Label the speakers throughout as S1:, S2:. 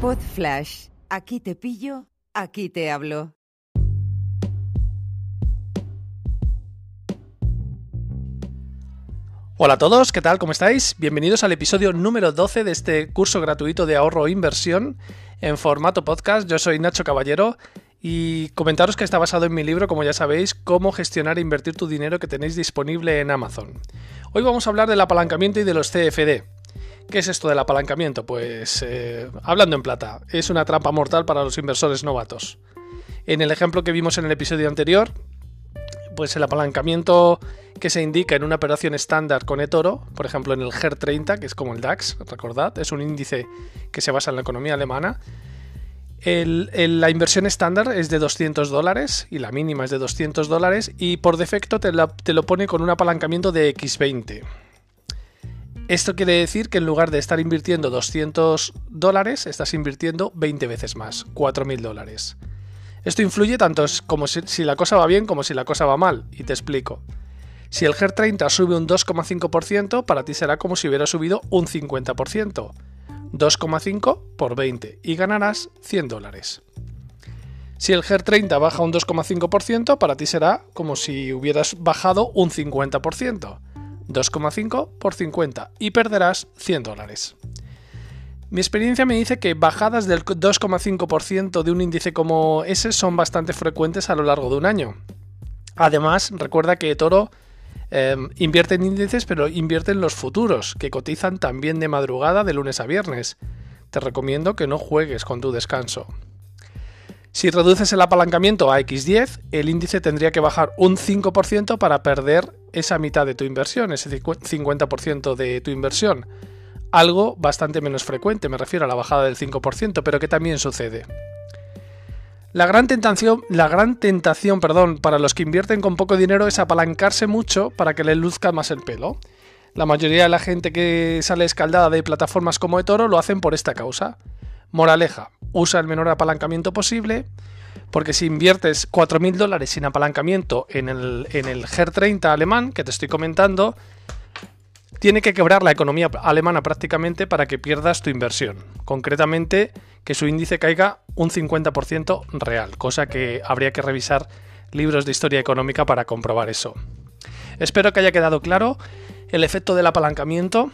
S1: Pod Flash. Aquí te pillo, aquí te hablo.
S2: Hola a todos, ¿qué tal? ¿Cómo estáis? Bienvenidos al episodio número 12 de este curso gratuito de ahorro e inversión en formato podcast. Yo soy Nacho Caballero y comentaros que está basado en mi libro, como ya sabéis, cómo gestionar e invertir tu dinero que tenéis disponible en Amazon. Hoy vamos a hablar del apalancamiento y de los CFD. ¿Qué es esto del apalancamiento? Pues eh, hablando en plata, es una trampa mortal para los inversores novatos. En el ejemplo que vimos en el episodio anterior, pues el apalancamiento que se indica en una operación estándar con eToro, por ejemplo en el GER 30, que es como el DAX, recordad, es un índice que se basa en la economía alemana, la inversión estándar es de 200 dólares y la mínima es de 200 dólares y por defecto te, te, lo pone con un apalancamiento de X20. Esto quiere decir que en lugar de estar invirtiendo 200 dólares, estás invirtiendo 20 veces más, 4.000 dólares. Esto influye tanto como si, si, la cosa va bien como si la cosa va mal, y te explico. Si el GER 30 sube un 2,5%, para ti será como si hubiera subido un 50%. 2,5 por 20 y ganarás 100 dólares. Si el GER 30 baja un 2,5%, para ti será como si hubieras bajado un 50%. 2,5 por 50 y perderás 100 dólares. Mi experiencia me dice que bajadas del 2,5% de un índice como ese son bastante frecuentes a lo largo de un año. Además, recuerda que Toro Em, invierte en índices, pero invierte en los futuros, que cotizan también de madrugada de lunes a viernes. Te recomiendo que no juegues con tu descanso. Si reduces el apalancamiento a X10, el índice tendría que bajar un 5% para perder esa mitad de tu inversión, ese 50% de tu inversión. Algo bastante menos frecuente, me refiero a la bajada del 5%, pero que también sucede. La gran tentación, la gran tentación perdón, para los que invierten con poco dinero es apalancarse mucho para que les luzca más el pelo. La mayoría de la gente que sale escaldada de plataformas como eToro lo hacen por esta causa. Moraleja, usa el menor apalancamiento posible, porque si inviertes 4.000 dólares sin apalancamiento en el, en el GER 30 alemán que te estoy comentando, tiene que quebrar la economía alemana prácticamente para que pierdas tu inversión. Concretamente, que su índice caiga un 50% real, cosa que habría que revisar libros de historia económica para comprobar eso. Espero que haya quedado claro el efecto del apalancamiento.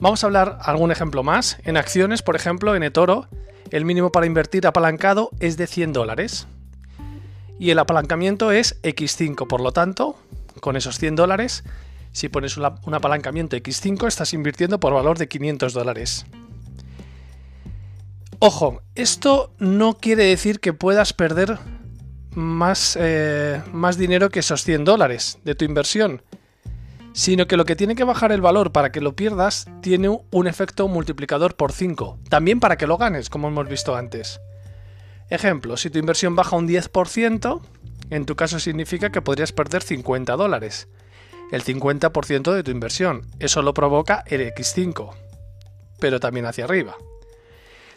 S2: Vamos a hablar algún ejemplo más. En acciones, por ejemplo, en eToro, el mínimo para invertir apalancado es de 100 dólares. Y el apalancamiento es X5, por lo tanto, con esos 100 dólares, si pones un apalancamiento X5, estás invirtiendo por valor de 500 dólares. Ojo, esto no quiere decir que puedas perder más, eh, más dinero que esos 100 dólares de tu inversión, sino que lo que tiene que bajar el valor para que lo pierdas tiene un efecto multiplicador por 5, también para que lo ganes, como hemos visto antes. Ejemplo, si tu inversión baja un 10%, en tu caso significa que podrías perder 50 dólares el 50% de tu inversión. Eso lo provoca el X5, pero también hacia arriba.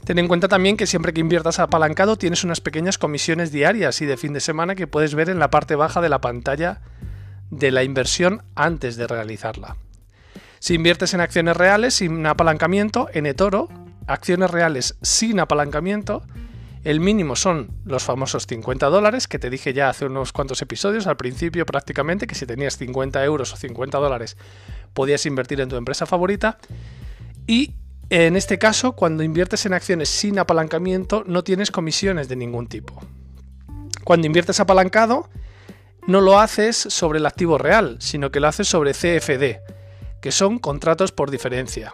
S2: Ten en cuenta también que siempre que inviertas apalancado tienes unas pequeñas comisiones diarias y de fin de semana que puedes ver en la parte baja de la pantalla de la inversión antes de realizarla. Si inviertes en acciones reales sin apalancamiento, en eToro, acciones reales sin apalancamiento, el mínimo son los famosos 50 dólares, que te dije ya hace unos cuantos episodios, al principio prácticamente, que si tenías 50 euros o 50 dólares podías invertir en tu empresa favorita. Y en este caso, cuando inviertes en acciones sin apalancamiento, no tienes comisiones de ningún tipo. Cuando inviertes apalancado, no lo haces sobre el activo real, sino que lo haces sobre CFD, que son contratos por diferencia.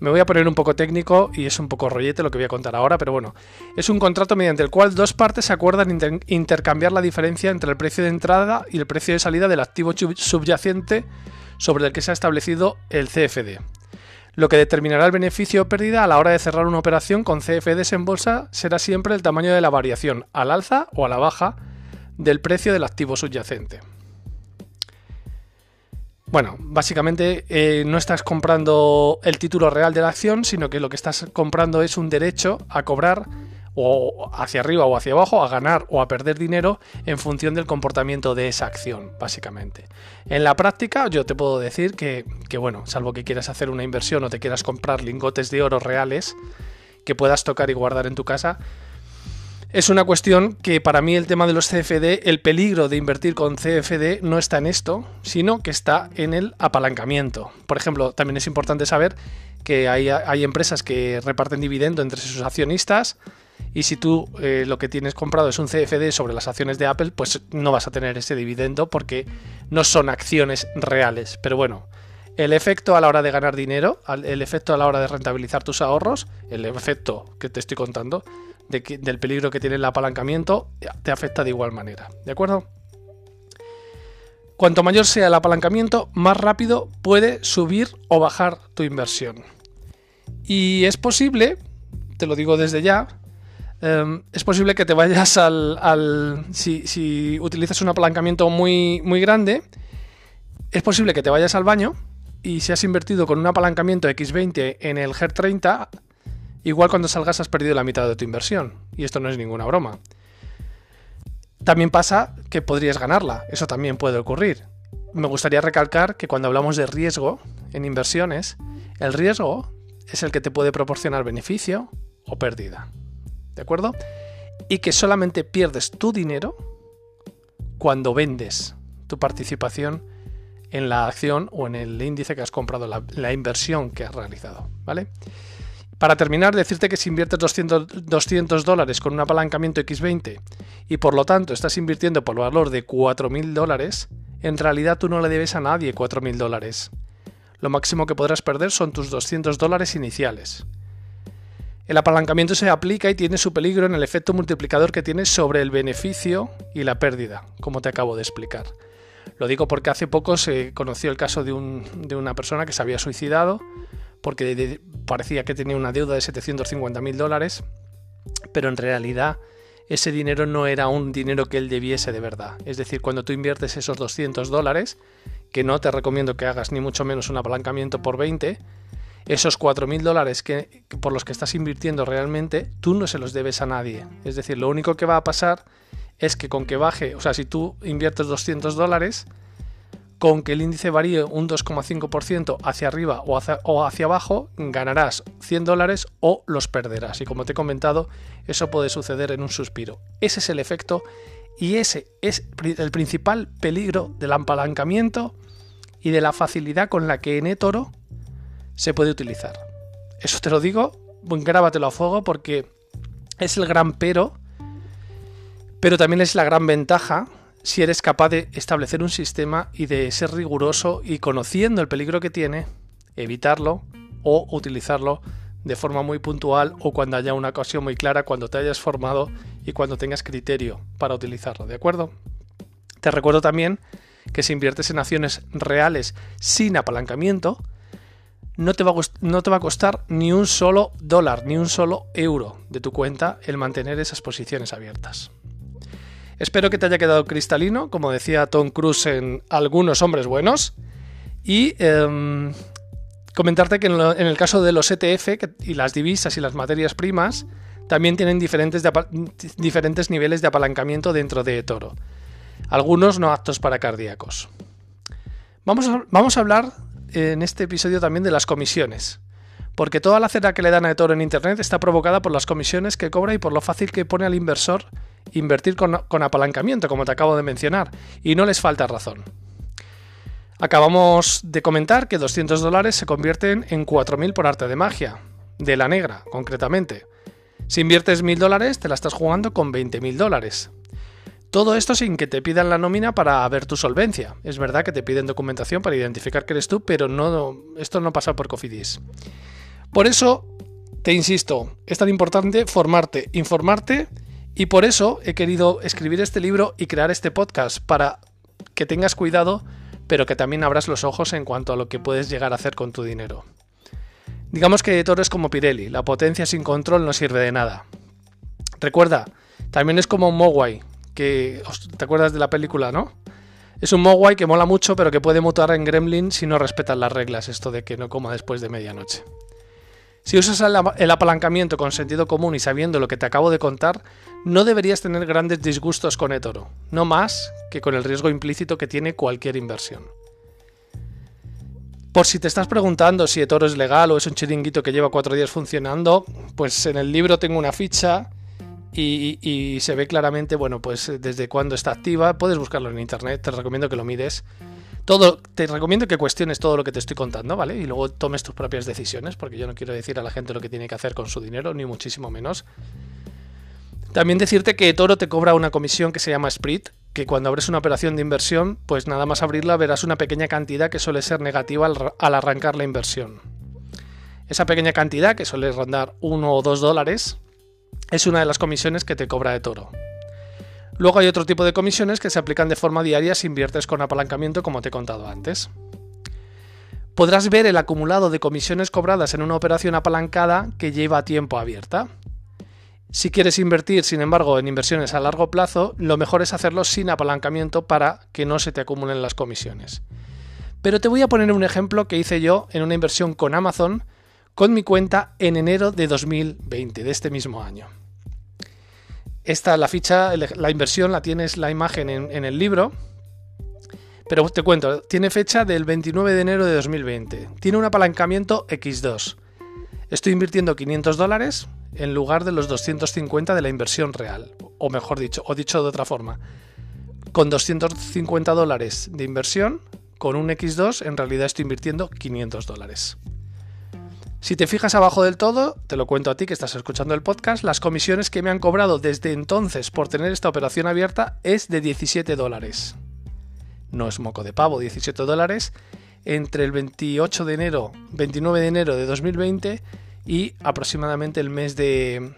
S2: Me voy a poner un poco técnico y es un poco rollete lo que voy a contar ahora, pero bueno, es un contrato mediante el cual dos partes se acuerdan intercambiar la diferencia entre el precio de entrada y el precio de salida del activo subyacente sobre el que se ha establecido el CFD. Lo que determinará el beneficio o pérdida a la hora de cerrar una operación con CFDs en bolsa será siempre el tamaño de la variación, al alza o a la baja, del precio del activo subyacente. Bueno, básicamente eh, no estás comprando el título real de la acción, sino que lo que estás comprando es un derecho a cobrar o hacia arriba o hacia abajo, a ganar o a perder dinero en función del comportamiento de esa acción, básicamente. En la práctica, yo te puedo decir que, que bueno, salvo que quieras hacer una inversión o te quieras comprar lingotes de oro reales, que puedas tocar y guardar en tu casa. Es una cuestión que para mí el tema de los CFD, el peligro de invertir con CFD no está en esto, sino que está en el apalancamiento. Por ejemplo, también es importante saber que hay, hay empresas que reparten dividendo entre sus accionistas y si tú eh, lo que tienes comprado es un CFD sobre las acciones de Apple, pues no vas a tener ese dividendo porque no son acciones reales. Pero bueno, el efecto a la hora de ganar dinero, el efecto a la hora de rentabilizar tus ahorros, el efecto que te estoy contando del peligro que tiene el apalancamiento, te afecta de igual manera. ¿De acuerdo? Cuanto mayor sea el apalancamiento, más rápido puede subir o bajar tu inversión. Y es posible, te lo digo desde ya, em, es posible que te vayas al... si, utilizas un apalancamiento muy, muy grande, es posible que te vayas al baño y si has invertido con un apalancamiento X20 en el GER30, igual cuando salgas has perdido la mitad de tu inversión. Y esto no es ninguna broma. También pasa que podrías ganarla, eso también puede ocurrir. Me gustaría recalcar que cuando hablamos de riesgo en inversiones, el riesgo es el que te puede proporcionar beneficio o pérdida. ¿De acuerdo? Y que solamente pierdes tu dinero cuando vendes tu participación en la acción o en el índice que has comprado, la, inversión que has realizado. ¿Vale? Para terminar, decirte que si inviertes 200, 200 dólares con un apalancamiento X20 y por lo tanto estás invirtiendo por valor de 4.000 dólares, en realidad tú no le debes a nadie 4.000 dólares lo máximo que podrás perder son tus 200 dólares iniciales. El apalancamiento se aplica y tiene su peligro en el efecto multiplicador que tiene sobre el beneficio y la pérdida, como te acabo de explicar. Lo digo porque hace poco se conoció el caso de, una persona que se había suicidado porque parecía que tenía una deuda de 750.000 dólares, pero en realidad ese dinero no era un dinero que él debiese de verdad. Es decir, cuando tú inviertes esos 200 dólares, que no te recomiendo que hagas ni mucho menos un apalancamiento por 20, esos 4.000 dólares que, por los que estás invirtiendo realmente, tú no se los debes a nadie. Es decir, lo único que va a pasar es que con que baje, o sea, si tú inviertes 200 dólares, con que el índice varíe un 2,5% hacia arriba o hacia, o hacia, abajo, ganarás 100 dólares o los perderás. Y como te he comentado, eso puede suceder en un suspiro. Ese es el efecto y ese es el principal peligro del apalancamiento y de la facilidad con la que en eToro se puede utilizar. Eso te lo digo, grábatelo a fuego porque es el gran pero, pero también es la gran ventaja si eres capaz de establecer un sistema y de ser riguroso y conociendo el peligro que tiene, evitarlo o utilizarlo de forma muy puntual o cuando haya una ocasión muy clara, cuando te hayas formado y cuando tengas criterio para utilizarlo, ¿de acuerdo? Te recuerdo también que si inviertes en acciones reales sin apalancamiento, no te, va a, no te va a costar ni un solo dólar, ni un solo euro de tu cuenta el mantener esas posiciones abiertas. Espero que te haya quedado cristalino, como decía Tom Cruise en Algunos Hombres Buenos. Y em, comentarte que en, el caso de los ETF y las divisas y las materias primas, también tienen diferentes, diferentes niveles de apalancamiento dentro de Toro algunos no aptos para cardíacos. Vamos a, vamos a hablar en este episodio también de las comisiones, porque toda la cera que le dan a Toro en Internet está provocada por las comisiones que cobra y por lo fácil que pone al inversor invertir con, apalancamiento, como te acabo de mencionar, y no les falta razón. Acabamos de comentar que 200 dólares se convierten en 4.000 por arte de magia, de la negra, concretamente. Si inviertes 1.000 dólares, te la estás jugando con 20.000 dólares. Todo esto sin que te pidan la nómina para ver tu solvencia. Es verdad que te piden documentación para identificar que eres tú, pero esto no pasa por Cofidis. Por eso, te insisto, es tan importante formarte, informarte, y por eso he querido escribir este libro y crear este podcast, para que tengas cuidado, pero que también abras los ojos en cuanto a lo que puedes llegar a hacer con tu dinero. Digamos que todo es como Pirelli, la potencia sin control no sirve de nada. Recuerda, también es como Mogwai, que te acuerdas de la película, ¿no? Es un Mogwai que mola mucho, pero que puede mutar en Gremlin si no respetas las reglas, esto de que no coma después de medianoche. Si usas el apalancamiento con sentido común y sabiendo lo que te acabo de contar, no deberías tener grandes disgustos con eToro, no más que con el riesgo implícito que tiene cualquier inversión. Por si te estás preguntando si eToro es legal o es un chiringuito que lleva cuatro días funcionando, pues en el libro tengo una ficha y, se ve claramente, bueno, pues desde cuándo está activa. Puedes buscarlo en internet, te recomiendo que lo mires. Todo, te recomiendo que cuestiones todo lo que te estoy contando, ¿vale? Y luego tomes tus propias decisiones, porque yo no quiero decir a la gente lo que tiene que hacer con su dinero, ni muchísimo menos. También decirte que Toro te cobra una comisión que se llama Sprit, que cuando abres una operación de inversión, pues nada más abrirla verás una pequeña cantidad que suele ser negativa al, arrancar la inversión. Esa pequeña cantidad, que suele rondar 1 o 2 dólares, es una de las comisiones que te cobra de Toro. Luego hay otro tipo de comisiones que se aplican de forma diaria si inviertes con apalancamiento como te he contado antes. Podrás ver el acumulado de comisiones cobradas en una operación apalancada que lleva tiempo abierta. Si quieres invertir, sin embargo, en inversiones a largo plazo, lo mejor es hacerlo sin apalancamiento para que no se te acumulen las comisiones. Pero te voy a poner un ejemplo que hice yo en una inversión con Amazon con mi cuenta en enero de 2020, de este mismo año. Esta, la ficha, la inversión la tienes la imagen en, en el libro, pero te cuento, tiene fecha del 29 de enero de 2020. Tiene un apalancamiento X2. Estoy invirtiendo 500 dólares, en lugar de los 250 de la inversión real. O mejor dicho, o dicho de otra forma, con 250 dólares de inversión, con un X2 en realidad estoy invirtiendo 500 dólares. Si te fijas abajo del todo, te lo cuento a ti que estás escuchando el podcast, las comisiones que me han cobrado desde entonces por tener esta operación abierta es de 17 dólares. No es moco de pavo, 17 dólares entre el 28 de enero, 29 de enero de 2020 y aproximadamente el mes de,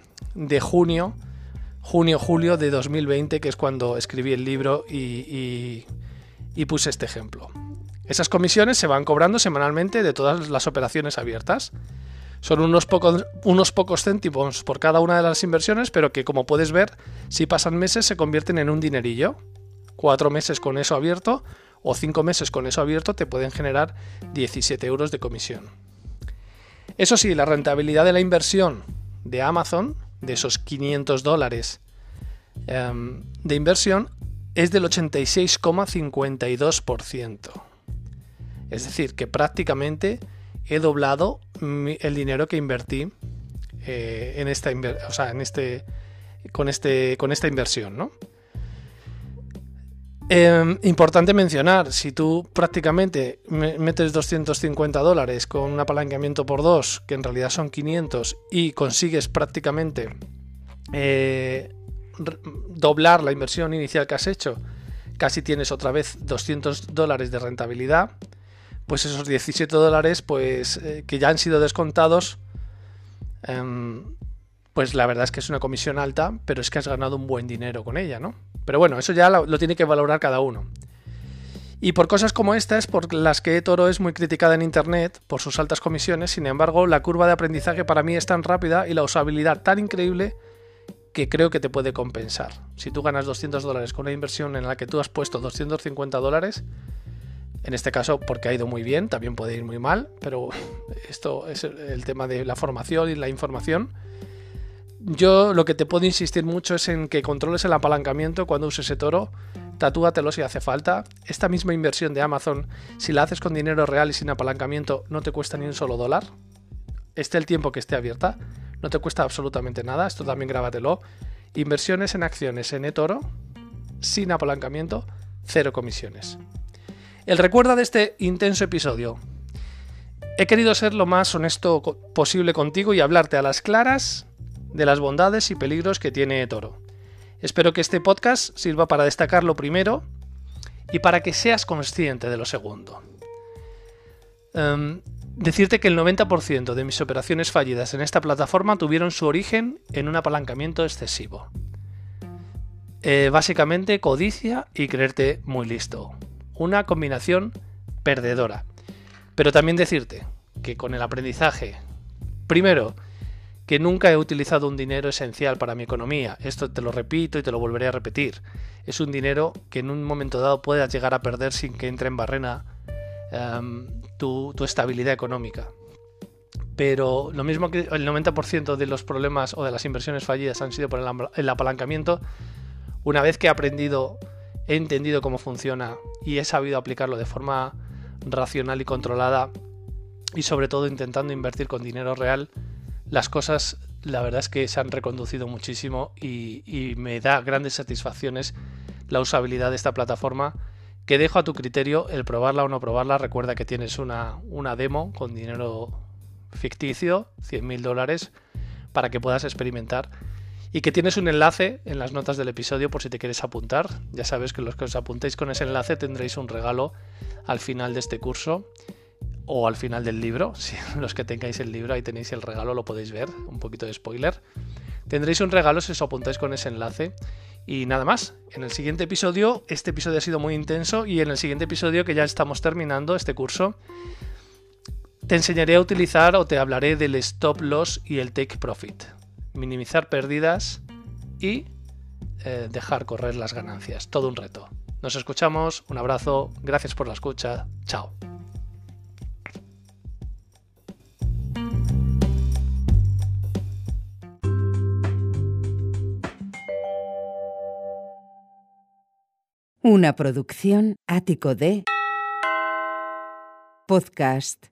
S2: junio, junio-julio de 2020, que es cuando escribí el libro y, puse este ejemplo. Esas comisiones se van cobrando semanalmente de todas las operaciones abiertas. Son unos pocos, unos céntimos por cada una de las inversiones, pero que como puedes ver, si pasan meses se convierten en un dinerillo. Cuatro meses con eso abierto o cinco meses con eso abierto te pueden generar 17 euros de comisión. Eso sí, la rentabilidad de la inversión de Amazon, de esos 500 dólares em, de inversión, es del 86,52%. Es decir, que prácticamente he doblado el dinero que invertí eh, en esta este, con, este, con esta inversión. Em, importante mencionar, si tú prácticamente metes 250 dólares con un apalancamiento por dos, que en realidad son 500, y consigues prácticamente eh, doblar la inversión inicial que has hecho, casi tienes otra vez 200 dólares de rentabilidad, pues esos 17 dólares pues, eh, que ya han sido descontados, em, pues la verdad es que es una comisión alta, pero es que has ganado un buen dinero con ella, ¿no? Pero bueno, eso ya lo, tiene que valorar cada uno. Y por cosas como estas, por las que Toro es muy criticada en Internet por sus altas comisiones, sin embargo, la curva de aprendizaje para mí es tan rápida y la usabilidad tan increíble que creo que te puede compensar. Si tú ganas 200 dólares con una inversión en la que tú has puesto 250 dólares, en este caso porque ha ido muy bien, también puede ir muy mal, pero esto es el tema de la formación y la información yo lo que te puedo insistir mucho es en que controles el apalancamiento cuando uses ese toro. Tatúatelo si hace falta. Esta misma inversión de Amazon, si la haces con dinero real y sin apalancamiento, no te cuesta ni un solo dólar. Esté el tiempo que esté abierta, no te cuesta absolutamente nada. Esto también grábatelo. Inversiones en acciones en eToro, sin apalancamiento, cero comisiones. El recuerdo de este intenso episodio. He querido ser lo más honesto posible contigo y hablarte a las claras de las bondades y peligros que tiene Toro. Espero que este podcast sirva para destacar lo primero y para que seas consciente de lo segundo. Em, decirte que el 90% de mis operaciones fallidas en esta plataforma tuvieron su origen en un apalancamiento excesivo. Eh, básicamente codicia y creerte muy listo. Una combinación perdedora. Pero también decirte que con el aprendizaje, primero, que nunca he utilizado un dinero esencial para mi economía. Esto te lo repito y te lo volveré a repetir. Es un dinero que en un momento dado puedas llegar a perder sin que entre en barrena em, tu, estabilidad económica. Pero lo mismo que el 90% de los problemas o de las inversiones fallidas han sido por el apalancamiento, una vez que he aprendido, he entendido cómo funciona y he sabido aplicarlo de forma racional y controlada, y sobre todo intentando invertir con dinero real, las cosas la verdad es que se han reconducido muchísimo y, me da grandes satisfacciones la usabilidad de esta plataforma que dejo a tu criterio el probarla o no probarla. Recuerda que tienes una, una demo con dinero ficticio, 100.000 dólares, para que puedas experimentar. Y que tienes un enlace en las notas del episodio por si te quieres apuntar. Ya sabes que los que os apuntéis con ese enlace tendréis un regalo al final de este curso o al final del libro. Si los que tengáis el libro ahí tenéis el regalo, lo podéis ver. Un poquito de spoiler. Tendréis un regalo si os apuntáis con ese enlace. Y nada más, en el siguiente episodio, este episodio ha sido muy intenso y en el siguiente episodio que ya estamos terminando este curso, te enseñaré a utilizar o te hablaré del stop loss y el take profit. Minimizar pérdidas y eh, dejar correr las ganancias. Todo un reto. Nos escuchamos, un abrazo, gracias por la escucha, chao.
S1: Una producción ático de podcast